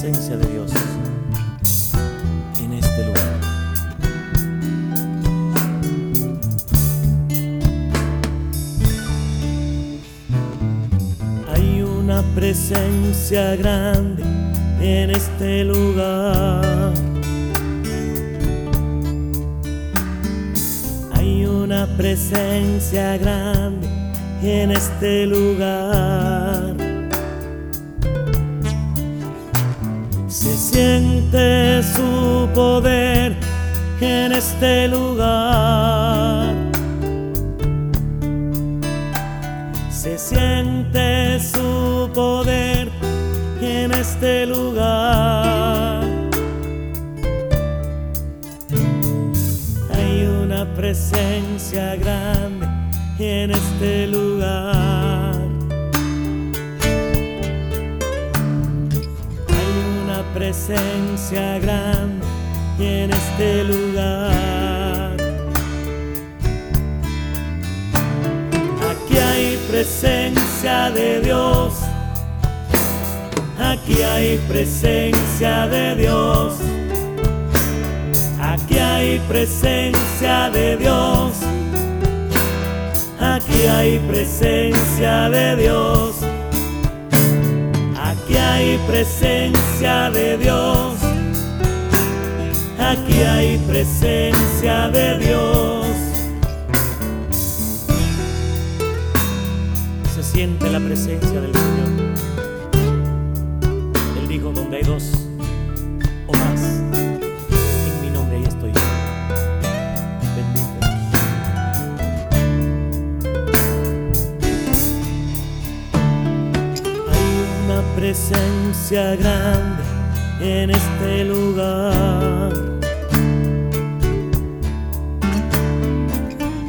presencia de Dios en este lugar. Hay una presencia grande en este lugar. Hay una presencia grande en este lugar Se siente su poder en este lugar. Se siente su poder en este lugar. Hay una presencia grande en este lugar. Presencia grande en este lugar. Aquí hay presencia de Dios. Aquí hay presencia de Dios. Aquí hay presencia de Dios. Aquí hay presencia de Dios. Presencia de Dios. Aquí hay presencia de Dios. Se siente la presencia del Señor. Él dijo, donde hay dos presencia grande en este lugar.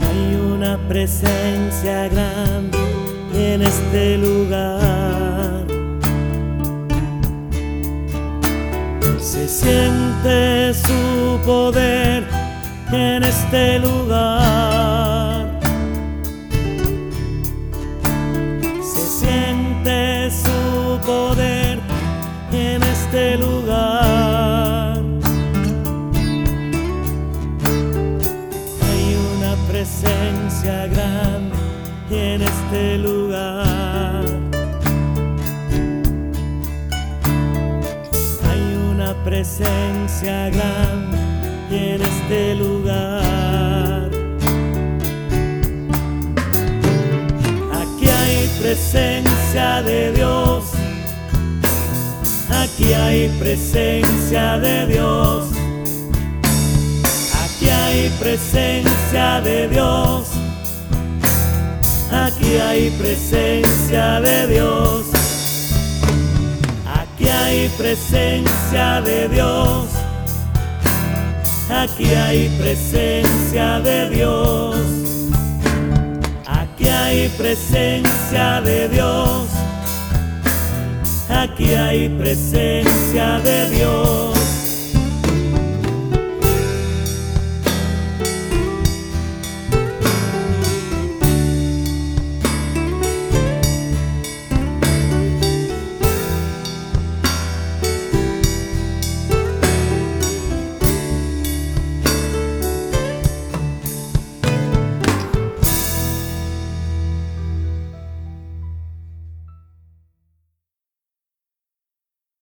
Hay una presencia grande en este lugar. Se siente su poder en este lugar. En este lugar. Hay una presencia grande en este lugar. Hay una presencia grande en este lugar. Aquí hay presencia de Dios. Aquí hay presencia de Dios. Aquí hay presencia de Dios. Aquí hay presencia de Dios. Aquí hay presencia de Dios. Aquí hay presencia de Aquí hay presencia de Dios.